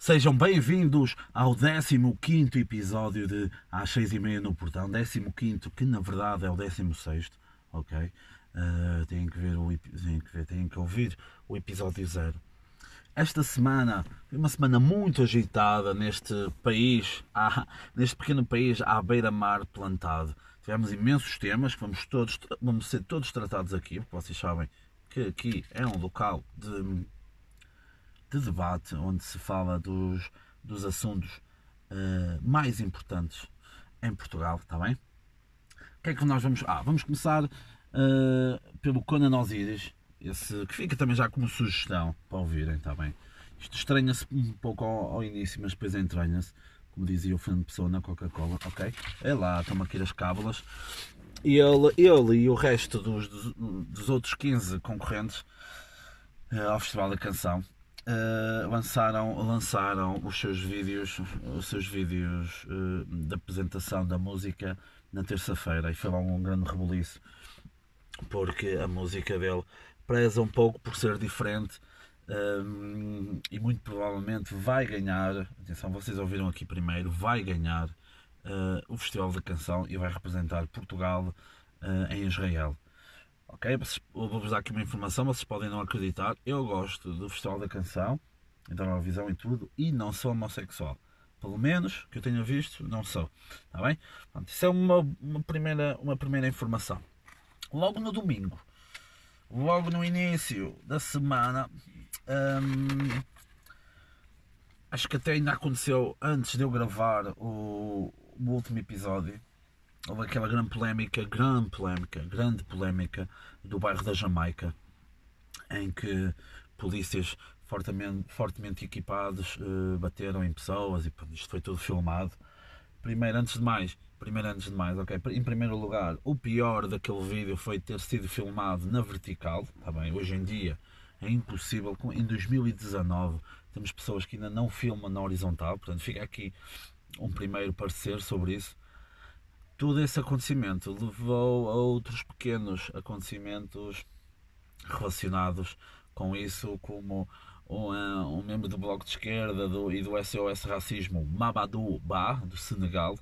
Sejam bem-vindos ao 15 episódio de Às 6 e meia no portão. 15 que na verdade é o 16, ok? Uh, têm, que ver o, têm, que ver, têm que ouvir o episódio zero. Esta semana foi uma semana muito agitada neste país, à, neste pequeno país à beira-mar plantado. Tivemos imensos temas que vamos, todos, vamos ser todos tratados aqui, porque vocês sabem que aqui é um local de de debate onde se fala dos, dos assuntos uh, mais importantes em Portugal, está bem? O que é que nós vamos. Ah, vamos começar uh, pelo Conan Osiris, esse que fica também já como sugestão para ouvirem, está bem? Isto estranha-se um pouco ao, ao, início, mas depois entranha-se, como dizia o Fernando Pessoa na Coca-Cola, ok? É lá, estão aqui as cábulas. E ele, ele e o resto dos, dos, dos outros 15 concorrentes uh, ao Festival da Canção Uh, lançaram, lançaram os seus vídeos, os seus vídeos uh, de apresentação da música na terça-feira e foi lá um grande rebuliço porque a música dele preza um pouco por ser diferente um, eh, e muito provavelmente vai ganhar, atenção, vocês ouviram aqui primeiro, vai ganhar uh, o Festival da Canção e vai representar Portugal em Israel. Ok? Vou-vos dar aqui uma informação, vocês podem não acreditar. Eu gosto do Festival da Canção, da Eurovisão e tudo, e não sou homossexual. Pelo menos que eu tenha visto, não sou. Está bem? Pronto, isso é uma, uma, primeira, uma primeira informação. Logo no domingo, logo no início da semana, hum, acho que até ainda aconteceu antes de eu gravar o, o último episódio houve aquela grande polémica, grande polémica, grande polémica do bairro da Jamaica, em que polícias fortemente, fortemente equipados uh, bateram em pessoas e isto foi tudo filmado. Primeiro, antes de mais, primeiro antes de mais, ok, em primeiro lugar, o pior daquele vídeo foi ter sido filmado na vertical, tá bem? Hoje em dia é impossível, em 2019 temos pessoas que ainda não filmam na horizontal, portanto fica aqui um primeiro parecer sobre isso todo esse acontecimento levou a outros pequenos acontecimentos relacionados com isso, como um, eh, um membro do Bloco de Esquerda do, e do SOS Racismo, Mabadou Ba, do Senegal.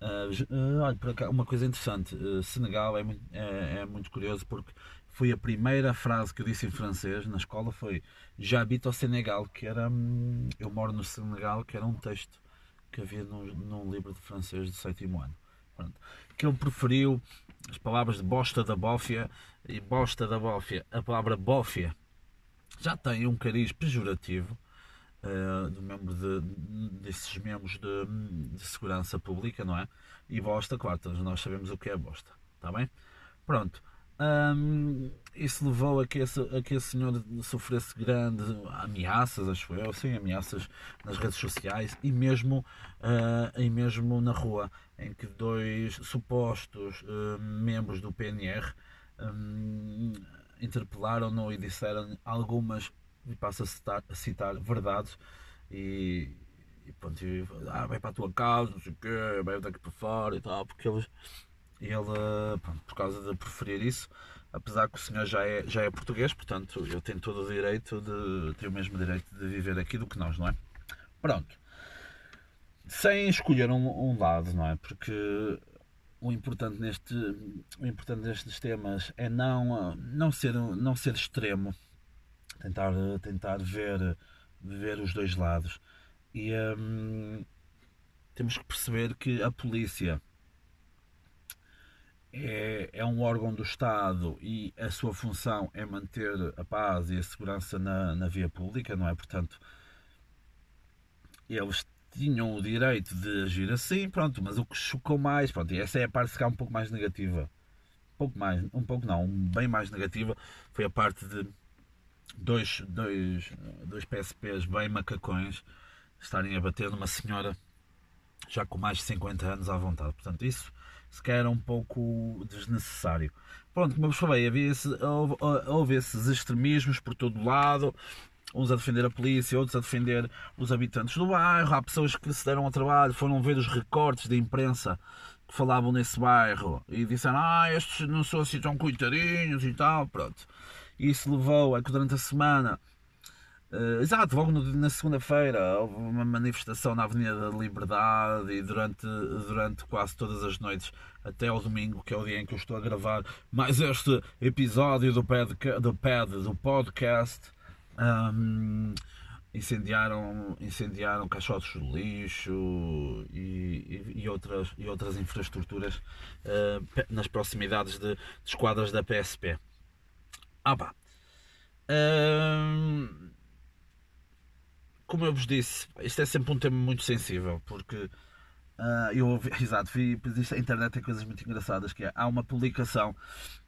Uh, olha, cá, uma coisa interessante, uh, Senegal é muito, é, é muito curioso porque foi a primeira frase que eu disse em francês na escola foi J'habite au Senegal, que era hum, eu moro no Senegal, que era um texto que havia num livro de francês do sétimo ano. Que ele preferiu as palavras de bosta da bófia e bosta da bófia. A palavra bófia já tem um cariz pejorativo uh, do membro de, desses membros de, de, segurança pública, não é? E bosta, claro, todos nós sabemos o que é bosta, está bem? Pronto. Um, isso levou a que, esse, a que esse senhor sofresse grandes ameaças, acho eu, sim, ameaças nas redes sociais e mesmo, uh, e mesmo na rua, em que dois supostos uh, membros do PNR um, interpelaram-no e disseram algumas, e passo a citar, a citar verdades, e, e pronto, e, ah, vai para a tua casa, não sei o quê, vai daqui para fora e tal, porque eles ele, pronto, por causa de preferir isso, apesar que o senhor já é, já é português, portanto eu tenho todo o direito de ter o mesmo direito de viver aqui do que nós, não é? Pronto. Sem escolher um, um lado, não é? Porque o importante neste o importante nestes temas é não não ser não ser extremo tentar tentar ver ver os dois lados e hum, temos que perceber que a polícia é, é um órgão do Estado e a sua função é manter a paz e a segurança na, na via pública, não é? Portanto, eles tinham o direito de agir assim, pronto, mas o que chocou mais, pronto, e essa é a parte que um pouco mais negativa, um pouco mais, um pouco não, bem mais negativa, foi a parte de dois, dois, dois PSPs bem macacões estarem a bater numa senhora já com mais de 50 anos à vontade. Portanto, isso se calhar um pouco desnecessário. Pronto, como eu vos falei, havia esse, houve, houve esses extremismos por todo lado, uns a defender a polícia, outros a defender os habitantes do bairro. Há pessoas que se deram ao trabalho, foram ver os recortes da imprensa que falavam nesse bairro e disseram: Ah, estes não são assim tão coitadinhos e tal. Pronto. Isso levou a que durante a semana Uh, exato, logo no, na segunda-feira houve uma manifestação na Avenida da Liberdade e durante, durante quase todas as noites até ao domingo, que é o dia em que eu estou a gravar mais este episódio do, pad, do, pad, do podcast. Um, incendiaram, incendiaram caixotes de lixo e, e, e, outras, e outras infraestruturas uh, nas proximidades de, de, esquadras da PSP. Ah pá. Uh, como eu vos disse, isto é sempre um tema muito sensível, porque uh, eu ouvi, exato, vi, a internet tem coisas muito engraçadas, que é, há uma publicação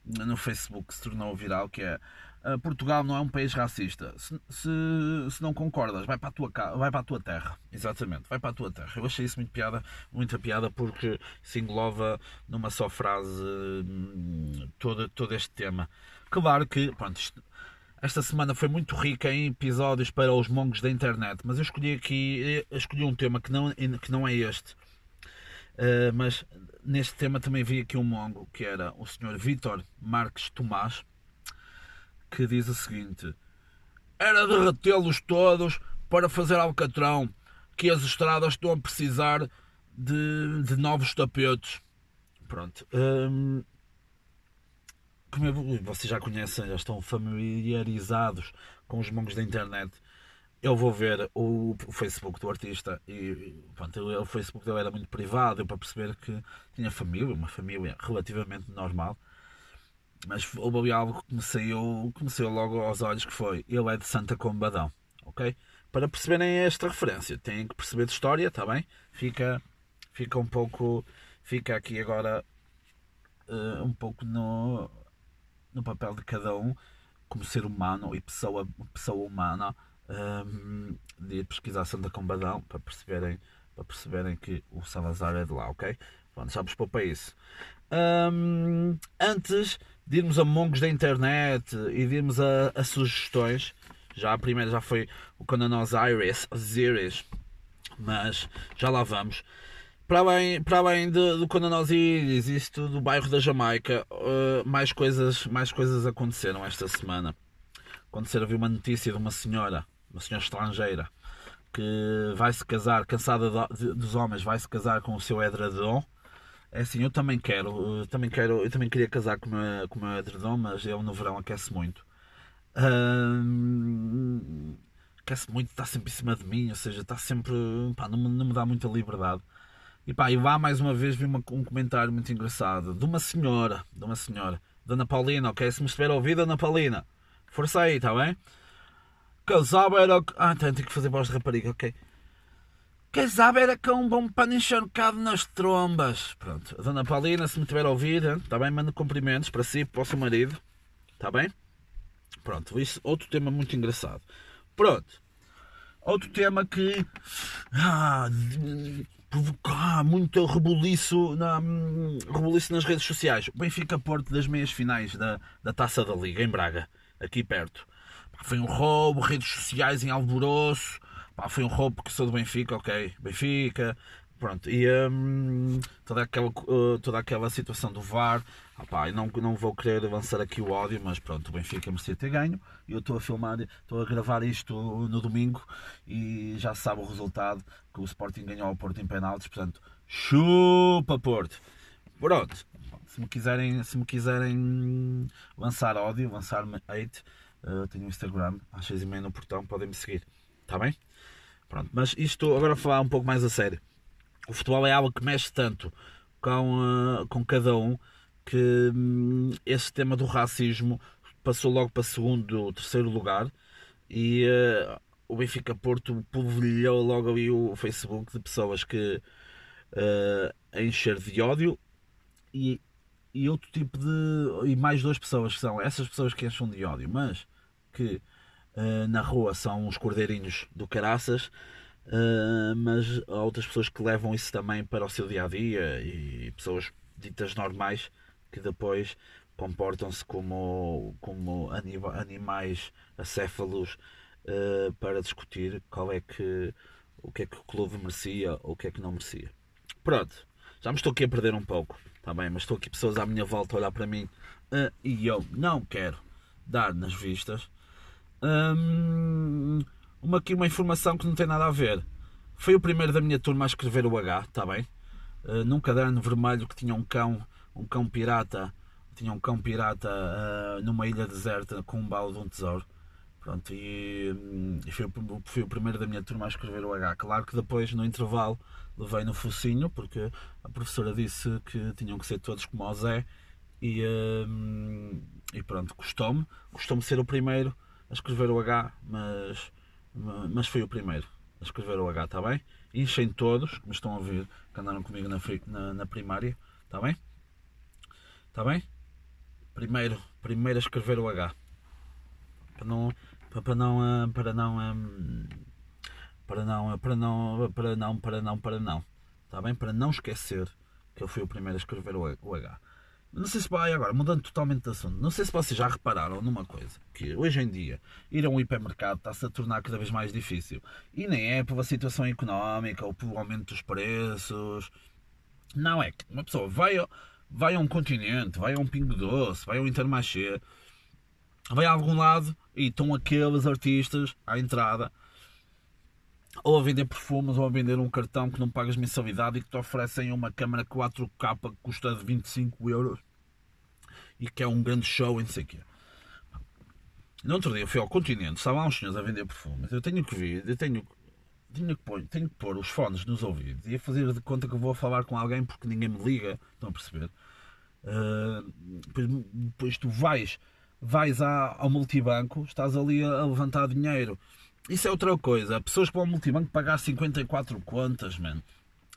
no Facebook que se tornou viral, que é uh, Portugal não é um país racista. Se, se, se, não concordas, vai para, a tua, vai para a tua terra. Exatamente, vai para a tua terra. Eu achei isso muito piada, muita piada, porque se engloba numa só frase hum, todo, todo este tema. Claro que, pronto, isto, esta semana foi muito rica em episódios para os mongos da internet, mas eu escolhi aqui eu escolhi um tema que não, que não é este. Uh, mas neste tema também vi aqui um mongo que era o Sr. Vítor Marques Tomás que diz o seguinte: Era derretê-los todos para fazer alcatrão, que as estradas estão a precisar de, de novos tapetes. Pronto. Hum, como eu, vocês já conhecem, já estão familiarizados com os mongos da internet. Eu vou ver o, Facebook do artista e pronto, o Facebook dele era muito privado para perceber que tinha família, uma família relativamente normal. Mas houve ali algo que me saiu, que me saiu logo aos olhos que foi ele é de Santa Combadão, ok? Para perceberem esta referência, têm que perceber de história, está bem? Fica, fica um pouco, fica aqui agora uh, um pouco no, no papel de cada um como ser humano e pessoa, pessoa humana um, de pesquisar Santa Combadão para perceberem, para perceberem que o Salazar é de lá, ok? Pronto, já vos para isso. Um, antes de irmos a mongos da internet e de irmos a, a, sugestões, já a primeira já foi o Conanos Iris, Osiris, mas já lá vamos para além, para além de, do quando nós Iris, isto do bairro da Jamaica, uh, mais, coisas, mais coisas aconteceram esta semana. Aconteceram, vi uma notícia de uma senhora, uma senhora estrangeira, que vai se casar, cansada de, de, dos homens, vai se casar com o seu edredom. É assim, eu também quero, eu também quero, eu também queria casar com o meu, com o meu edredom, mas ele no verão aquece muito. Aquece muito, está sempre em cima de mim, ou seja, está sempre, pá, não, não me dá muita liberdade. E pá, e lá mais uma vez vi uma, um comentário muito engraçado de uma senhora, de uma senhora, Dona Paulina, ok? Se me estiver a ouvir, Paulina, força aí, está bem? Casava era. Ah, tenho que fazer voz de rapariga, ok? Casava era com um bom pano encharcado nas trombas. Pronto, Dona Paulina, se me estiver a ouvir, está bem? Manda cumprimentos para si para o seu marido, está bem? Pronto, isso, outro tema muito engraçado. Pronto, outro tema que. Ah, provocar muito rebuliço, na, rebuliço nas redes sociais. O Benfica Porto das meias finais da, da Taça da Liga, em Braga, aqui perto. foi um roubo, redes sociais em alvoroço. foi um roubo porque sou do Benfica, ok. Benfica, Pronto, e um, toda, aquela, uh, toda aquela situação do VAR, opá, eu não, não vou querer avançar aqui o ódio, mas pronto, o Benfica merecia ter ganho. Eu estou a filmar, estou a gravar isto no domingo e já sabe o resultado: que o Sporting ganhou ao Porto em penaltis, portanto, chupa Porto. Pronto, se me quiserem, se me quiserem lançar ódio, lançar-me hate, uh, tenho o Instagram, às 6 e no portão, podem me seguir, está bem? Pronto, mas isto agora falar um pouco mais a sério o futebol é algo que mexe tanto com, uh, com cada um que um, esse tema do racismo passou logo para segundo, terceiro lugar e uh, o Benfica Porto polvilhou logo ali o Facebook de pessoas que uh, encher de ódio e, e outro tipo de. e mais duas pessoas que são essas pessoas que enchem de ódio, mas que uh, na rua são os cordeirinhos do caraças Uh, mas há outras pessoas que levam isso também para o seu dia a dia e pessoas ditas normais que depois comportam-se como, como animais acéfalos uh, para discutir qual é que o que é que o clube merecia ou o que é que não merecia. Pronto, já me estou aqui a perder um pouco, tá bem? Mas estou aqui pessoas à minha volta a olhar para mim uh, e eu não quero dar nas vistas Hum, uma aqui uma informação que não tem nada a ver. Foi o primeiro da minha turma a escrever o H, está bem? Uh, num caderno vermelho que tinha um cão, um cão pirata, tinha um cão pirata uh, numa ilha deserta com um baú de um tesouro. Pronto, e, hum, e foi, foi, o primeiro da minha turma a escrever o H. Claro que depois, no intervalo, levei no focinho, porque a professora disse que tinham que ser todos como o Zé. E, hum, e pronto, custou-me. Custou-me ser o primeiro a escrever o H, mas, mas foi o primeiro a escrever o H, está bem? Enchem todos, como estão a ouvir, que andaram comigo na, na, na primária, está bem? Está bem? Primeiro, primeiro a escrever o H. Para não, para não, para não, para não, para não, para não, para não, para não. Está bem? Para não esquecer que eu fui o primeiro a escrever o H. Não sei se vai agora, mudando totalmente de assunto, não sei se vocês já repararam numa coisa, que hoje em dia ir a um hipermercado está-se a tornar cada vez mais difícil. E nem é pela situação económica ou pelo aumento dos preços. Não é que uma pessoa vai, vai a um continente, vai a um pingo doce, vai a um intermarché, vai a algum lado e estão aqueles artistas à entrada ou a vender perfumes ou a vender um cartão que não pagas mensalidade e que te oferecem uma câmera 4K que custa 25 euros e que é um grande show e não sei o quê. No outro dia fui ao continente, estavam uns senhores a vender perfumes. Eu tenho que vir, eu tenho, tenho, que pôr, tenho que pôr os fones nos ouvidos e a fazer de conta que vou falar com alguém porque ninguém me liga, estão a perceber? Uh, depois, depois tu vais, vais à, ao multibanco, estás ali a, a levantar dinheiro isso é outra coisa. Pessoas que vão ao multibanco pagar 54 contas, mano.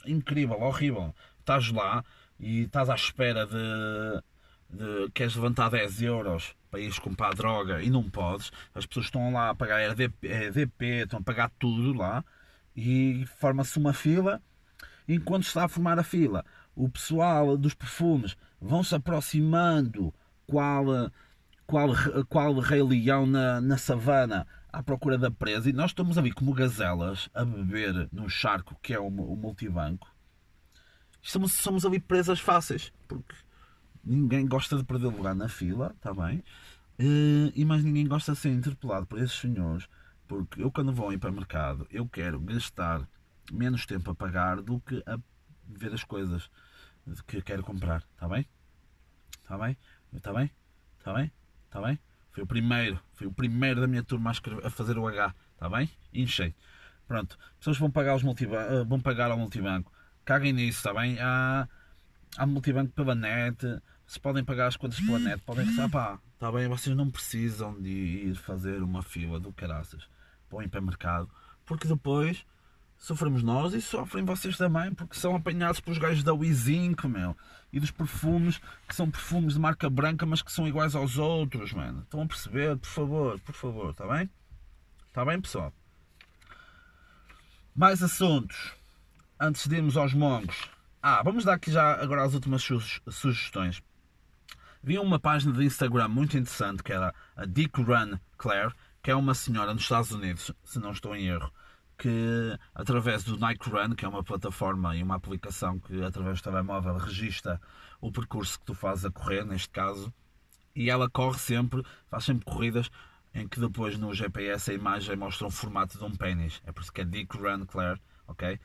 Incrível, horrível. Estás lá e estás à espera de, de. Queres levantar 10 euros para ires comprar droga e não podes. As pessoas estão lá a pagar RDP, RDP estão a pagar tudo lá e forma-se uma fila. Enquanto está a formar a fila, o pessoal dos perfumes vão se aproximando, qual, qual, qual rei leão na, na savana à procura da presa e nós estamos ali como gazelas a beber num charco que é o, o multibanco. Somos, somos ali presas fáceis, porque ninguém gosta de perder lugar na fila, está bem? Eh, e mais ninguém gosta de ser interpelado por esses senhores, porque eu quando vou ao hipermercado eu quero gastar menos tempo a pagar do que a ver as coisas que quero comprar, está bem? Está bem? Está bem? Está bem? Está bem? Foi o primeiro, foi o primeiro da minha turma a, escrever, a fazer o H, está bem? Enchei. Pronto, pessoas vão pagar, os multibanco, eh, vão pagar ao multibanco. Caguem nisso, está bem? Há, há multibanco pela net, se podem pagar as contas pela net, podem receber. Pá, está bem? Vocês não precisam de ir fazer uma fila do caraças para o hipermercado, porque depois sofremos nós e sofrem vocês também, porque são apanhados pelos gajos da Wizink, meu, e dos perfumes, que são perfumes de marca branca, mas que são iguais aos outros, mano. Estão a perceber? Por favor, por favor, está bem? Está bem, pessoal? Mais assuntos. Antes de irmos aos mongos. Ah, vamos dar aqui já agora as últimas sugestões. Vi uma página de Instagram muito interessante que era a Dick Run Claire, que é uma senhora nos Estados Unidos, se não estou em erro, que através do Nike Run, que é uma plataforma e uma aplicação que através do telemóvel registra o percurso que tu fazes a correr, neste caso, e ela corre sempre, faz sempre corridas em que depois no GPS a imagem mostra um formato de um pênis. É por isso que é Dick Run Claire, ok?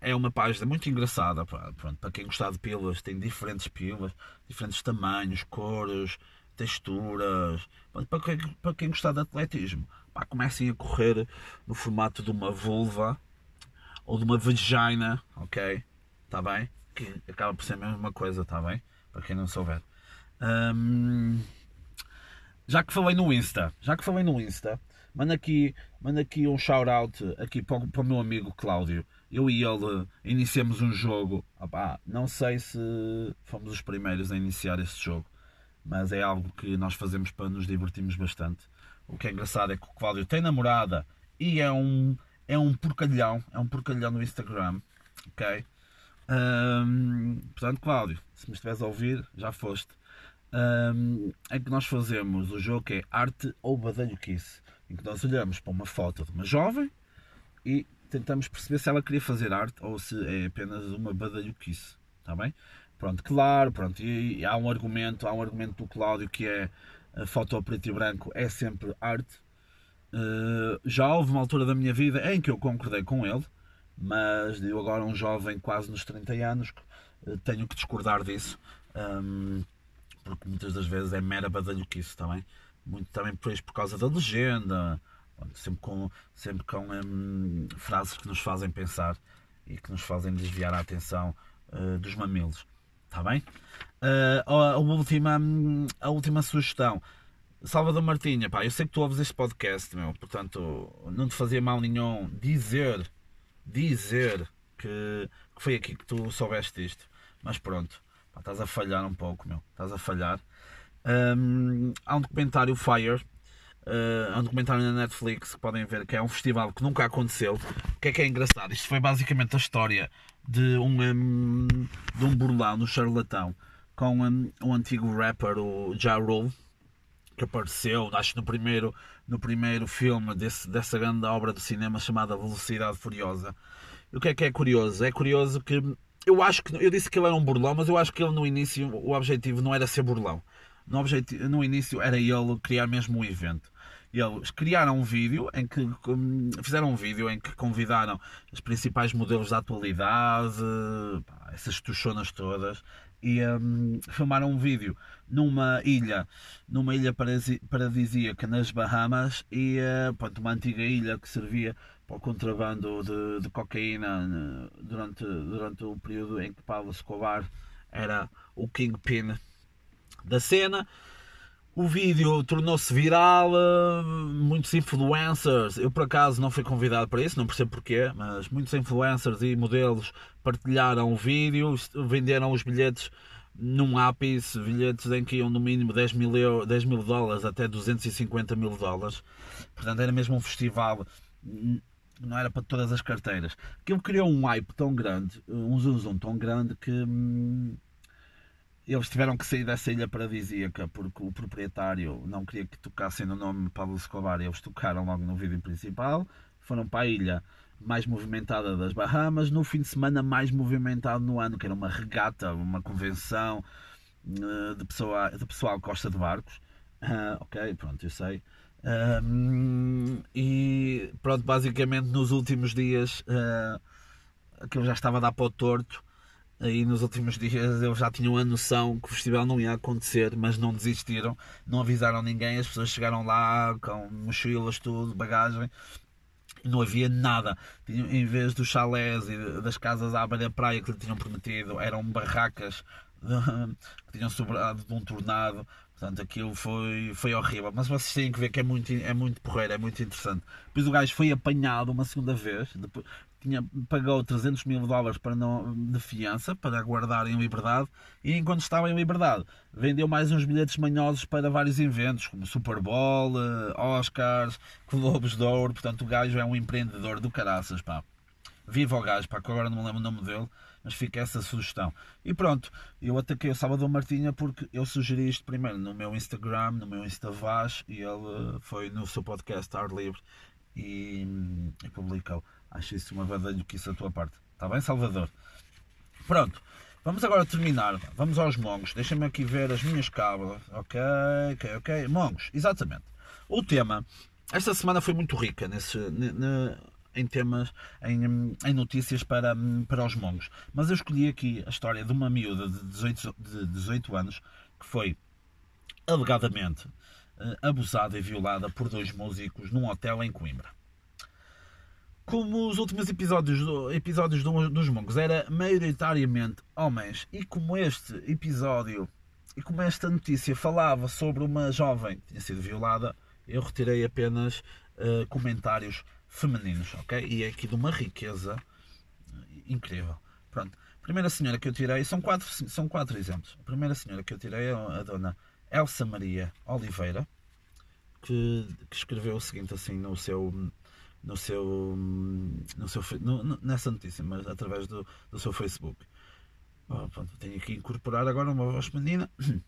é uma página muito engraçada, pronto, para quem gostar de pílulas, tem diferentes pílulas, diferentes tamanhos, cores, texturas, para quem, para quem gostar de atletismo pá, comecem a correr no formato de uma vulva ou de uma vagina, ok? Está bem? Que acaba por ser a mesma coisa, está bem? Para quem não souber. Um, já que falei no Insta, já que falei no Insta, manda aqui, manda aqui um shout out aqui para o, para o meu amigo Cláudio. Eu e ele iniciamos um jogo. Não sei se fomos os primeiros a iniciar este jogo, mas é algo que nós fazemos para nos divertirmos bastante. O que é engraçado é que o Cláudio tem namorada e é um, é um porcalhão, é um porcalhão no Instagram, ok? Um, portanto, Cláudio, se me estiveres a ouvir, já foste. Um, é que nós fazemos o jogo que é arte ou badalhoquice, em que nós olhamos para uma foto de uma jovem e tentamos perceber se ela queria fazer arte ou se é apenas uma badalhoquice, está bem? Pronto, claro, pronto, e, e há um argumento, há um argumento do Cláudio que é a foto preto e branco é sempre arte. Uh, já houve uma altura da minha vida em que eu concordei com ele, mas eu agora, um jovem quase nos 30 anos, uh, tenho que discordar disso, um, porque muitas das vezes é mera badalhoquice também. Muito também por, por causa da legenda, sempre com, sempre com um, frases que nos fazem pensar e que nos fazem desviar a atenção uh, dos mamilos. Está bem? Uh, a, última, a última sugestão. Salvador Martinha, pá, eu sei que tu ouves este podcast, meu, portanto, não te fazia mal nenhum dizer, dizer que, que foi aqui que tu soubeste isto. Mas pronto, pá, estás a falhar um pouco, meu, estás a falhar. Um, há um documentário Fire, uh, há um documentário na Netflix que podem ver que é um festival que nunca aconteceu. O que é que é engraçado? Isto foi basicamente a história de um, um de um burlão, no charlatão, com um, um antigo rapper, o Ja Rule, que apareceu, acho no primeiro, no primeiro filme desse, dessa grande obra do cinema chamada Velocidade Furiosa. E o que é que é curioso? É curioso que eu acho que eu disse que ele era um burlão, mas eu acho que ele no início o objetivo não era ser burlão. No, objetivo, no início era ele criar mesmo o evento. Eles criaram um vídeo em que fizeram um vídeo em que convidaram os principais modelos da atualidade, essas tuchonas todas, e um, filmaram um vídeo numa ilha, numa ilha paradisíaca nas Bahamas e uh, pronto, uma antiga ilha que servia para o contrabando de, de cocaína né, durante, durante o período em que Pablo Escobar era o kingpin da cena. O vídeo tornou-se viral, eh, muitos influencers, eu por acaso não fui convidado para isso, não percebo porquê, mas muitos influencers e modelos partilharam o vídeo, venderam os bilhetes num ápice, bilhetes em que iam no mínimo 10 mil, euro, 10 mil dólares até 250 mil dólares. Portanto, era mesmo um festival, não era para todas as carteiras. Aquilo criou um hype tão grande, um zoom tão grande que hum, eles tiveram que sair dessa ilha paradisíaca porque o proprietário não queria que tocassem no nome Pablo Escobar e eles tocaram logo no vídeo principal. Foram para a ilha mais movimentada das Bahamas, no fim de semana mais movimentado no ano, que era uma regata, uma convenção uh, de, pessoa, de pessoal que gosta de barcos. Uh, ok, pronto, eu sei. E pronto, basicamente nos últimos dias uh, aquilo já estava a dar para o torto aí nos últimos dias eles já tinham a noção que o festival não ia acontecer, mas não desistiram, não avisaram ninguém, as pessoas chegaram lá com mochilas, tudo, bagagem, e não havia nada. Em vez dos chalés e das casas à beira-praia que lhe tinham prometido, eram barracas que tinham sobrado de um tornado. Portanto, aquilo foi, foi horrível. Mas vocês têm que ver que é muito, é muito porreiro, é muito interessante. Depois o gajo foi apanhado uma segunda vez, depois, tinha, pagou 300 mil dólares para não, de fiança para aguardar em liberdade e enquanto estava em liberdade vendeu mais uns bilhetes manhosos para vários eventos como Super Bowl, eh, Oscars, Globos de Ouro. Portanto, o gajo é um empreendedor do caraças, pá. Viva o gajo, pá, que agora não me lembro o nome dele, mas fica essa sugestão. E pronto, eu ataquei o Salvador Martinha porque eu sugeri isto primeiro no meu Instagram, no meu Instavaz, e ele foi no seu podcast Ar Livre e, e publicou. Acho isso uma isso a tua parte. Está bem, Salvador? Pronto. Vamos agora terminar. Vamos aos mongos. Deixa-me aqui ver as minhas cábulas. Ok, ok, ok. Mongos, exatamente. O tema. Esta semana foi muito rica nesse, em temas, em, em, notícias para, para os mongos. Mas eu escolhi aqui a história de uma miúda de 18, de 18 anos que foi alegadamente eh, abusada e violada por dois músicos num hotel em Coimbra como os últimos episódios, episódios do, dos Mongos era maioritariamente homens e como este episódio e como esta notícia falava sobre uma jovem que tinha sido violada, eu retirei apenas uh, comentários femininos, ok? E é aqui de uma riqueza incrível. Pronto. A primeira senhora que eu tirei, são quatro, são quatro exemplos. A primeira senhora que eu tirei é a dona Elsa Maria Oliveira, que, que escreveu o seguinte assim no seu no seu, no seu no, nessa notícia, mas através do, do seu Facebook. Oh, pronto, tenho que incorporar agora uma voz feminina.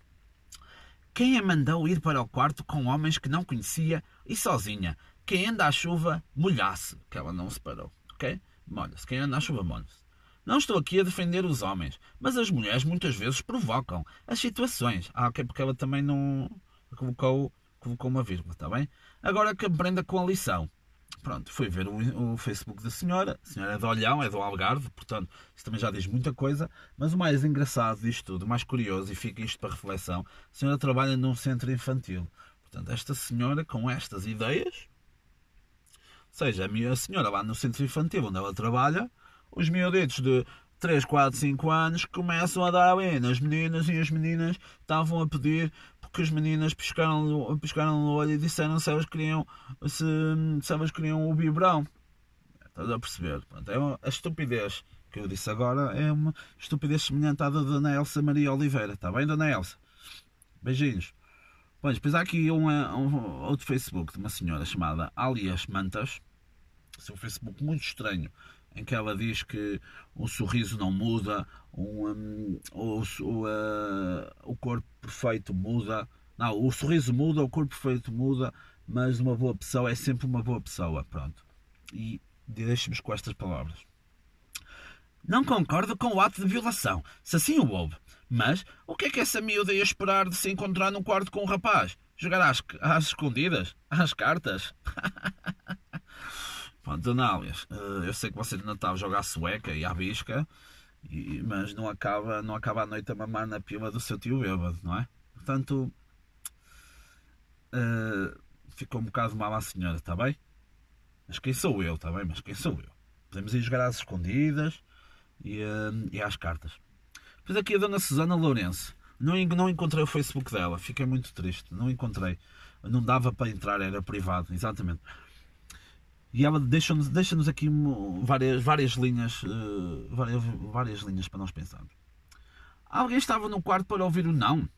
Quem a mandou ir para o quarto com homens que não conhecia e sozinha? Quem anda à chuva, molhasse. Que ela não se parou, ok? Molha-se. Quem anda à chuva, molha-se. Não estou aqui a defender os homens, mas as mulheres muitas vezes provocam as situações. Ah, ok, porque ela também não. colocou, colocou uma vírgula, está bem? Agora que aprenda com a lição. Pronto, fui ver o, o, Facebook da senhora. A senhora é de Olhão, é do Algarve, portanto, isso também já diz muita coisa. Mas o mais engraçado disto tudo, o mais curioso, e fica isto para reflexão: a senhora trabalha num centro infantil. Portanto, esta senhora, com estas ideias, ou seja, a senhora lá no centro infantil onde ela trabalha, os miúditos de 3, 4, 5 anos começam a dar ali nas meninas e as meninas estavam a pedir porque as meninas pescaram, pescaram no olho e disseram se elas queriam, se, se elas queriam o biberão. Estás a perceber? É uma, a estupidez que eu disse agora é uma estupidez semelhante à da Dona Elsa Maria Oliveira. Está bem, Dona Elsa? Beijinhos. Pois, depois há aqui um, um, outro Facebook de uma senhora chamada Alias Mantas. Seu Facebook muito estranho em que ela diz que o sorriso não muda, um, um, o, o, uh, o corpo perfeito muda. Não, o sorriso muda, o corpo perfeito muda, mas uma boa pessoa é sempre uma boa pessoa. Pronto. E deixe-nos com estas palavras. Não concordo com o ato de violação, se assim o houve. Mas o que é que essa miúda ia esperar de se encontrar num quarto com um rapaz? Jogar às, às escondidas? Às cartas? Pronto, Análias, eh, eu sei que você de Natal joga a sueca e à bisca, mas não acaba, não acaba a noite a mamar na pila do seu tio bêbado, não é? Portanto, uh, ficou um bocado mal à senhora, está bem? Mas quem sou eu, está bem? Mas quem sou eu? Podemos ir jogar às escondidas e, uh, e às cartas. Depois aqui a dona Susana Lourenço. Não, não encontrei o Facebook dela, fiquei muito triste. Não encontrei. Não dava para entrar, era privado, exatamente. E ela deixa-nos deixa aqui várias, várias linhas uh, várias, várias linhas para nós pensarmos. Alguém estava no quarto para ouvir o não?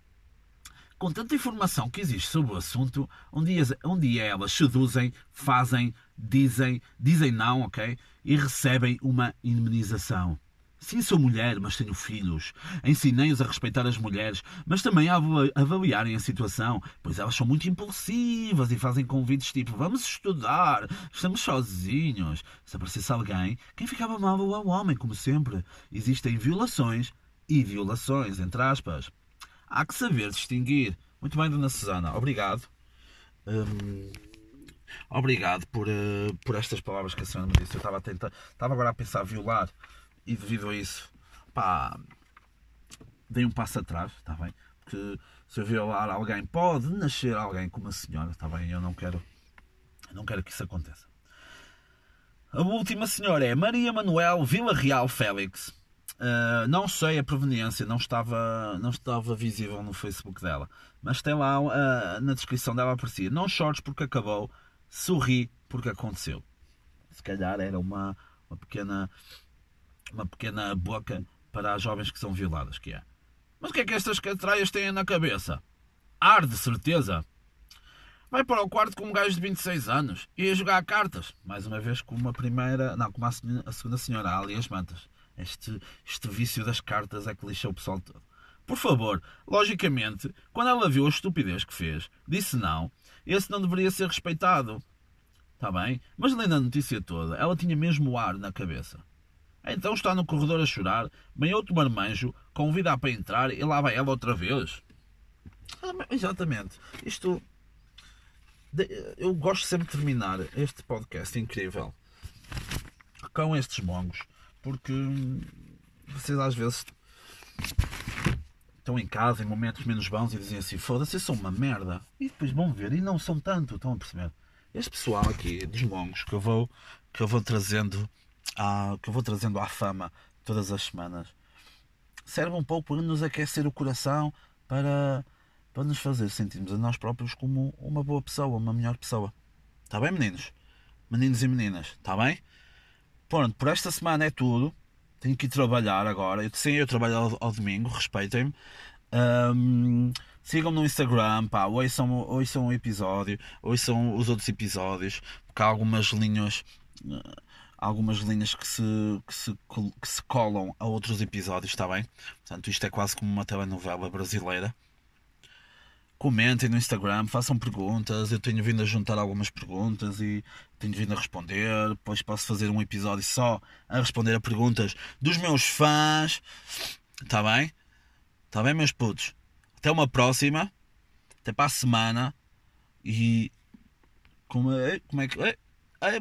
Com tanta informação que existe sobre o assunto, um dia, um dia elas seduzem, fazem, dizem, dizem não, ok? E recebem uma indemnização. Sim, sou mulher, mas tenho filhos. Ensinei-os a respeitar as mulheres, mas também a avaliarem a situação, pois elas são muito impulsivas e fazem convites tipo: vamos estudar, estamos sozinhos. Se aparecesse alguém, quem ficava mal é o homem, como sempre. Existem violações e violações, entre aspas. Há que saber distinguir. Muito bem, Dona Susana, obrigado. Hum, obrigado por, uh, por estas palavras que a senhora me disse. Eu estava a tentar, estava agora a pensar violar e devido a isso, pá, dei um passo atrás, está bem? Porque se eu violar alguém, pode nascer alguém como a senhora, está bem? Eu não quero, não quero que isso aconteça. A última senhora é Maria Manuel Vila Real Félix. Uh, não sei a proveniência, não estava, não estava visível no Facebook dela, mas tem lá uh, na descrição dela aparecia: Não chores porque acabou, sorri porque aconteceu. Se calhar era uma, uma pequena uma pequena boca para as jovens que são violadas, que é. Mas o que é que estas catraias têm na cabeça? Ar, de certeza. Vai para o quarto com um gajo de 26 anos e a jogar cartas. Mais uma vez com uma primeira. Não, com a, a segunda senhora, ali as mantas. Este, este vício das cartas é que lixa o pessoal todo. Por favor, logicamente, quando ela viu a estupidez que fez, disse não. Esse não deveria ser respeitado. Está bem? Mas lendo a notícia toda, ela tinha mesmo o ar na cabeça. Então está no corredor a chorar, vem outro marmanjo, convida-a para entrar e lá vai ela outra vez. Ah, exatamente. Isto. Eu gosto sempre de terminar este podcast incrível com estes mongos, porque vocês às vezes estão em casa em momentos menos bons e dizem assim: foda-se, eu sou uma merda. E depois vão ver, e não são tanto, estão a perceber? Este pessoal aqui dos mongos que eu vou, que eu vou trazendo ah, que eu vou trazendo à fama todas as semanas, serve um pouco para nos aquecer o coração, para, para nos fazer sentirmos a nós próprios como uma boa pessoa, uma melhor pessoa. Está bem, meninos? Meninos e meninas, está bem? Pronto, por esta semana é tudo. Tenho que ir trabalhar agora. Eu, sim, eu trabalho ao, ao domingo, respeitem-me. Um, sigam-me no Instagram, pá, ouçam, ouçam o episódio, ouçam os outros episódios, porque há algumas linhas. Algumas linhas que se, que se, que se colam a outros episódios, está bem? Portanto, isto é quase como uma telenovela brasileira. Comentem no Instagram, façam perguntas. Eu tenho vindo a juntar algumas perguntas e tenho vindo a responder. Depois posso fazer um episódio só a responder a perguntas dos meus fãs. Está bem? Está bem, meus putos? Até uma próxima. Até para a semana. E. Como é, como é que. É, é,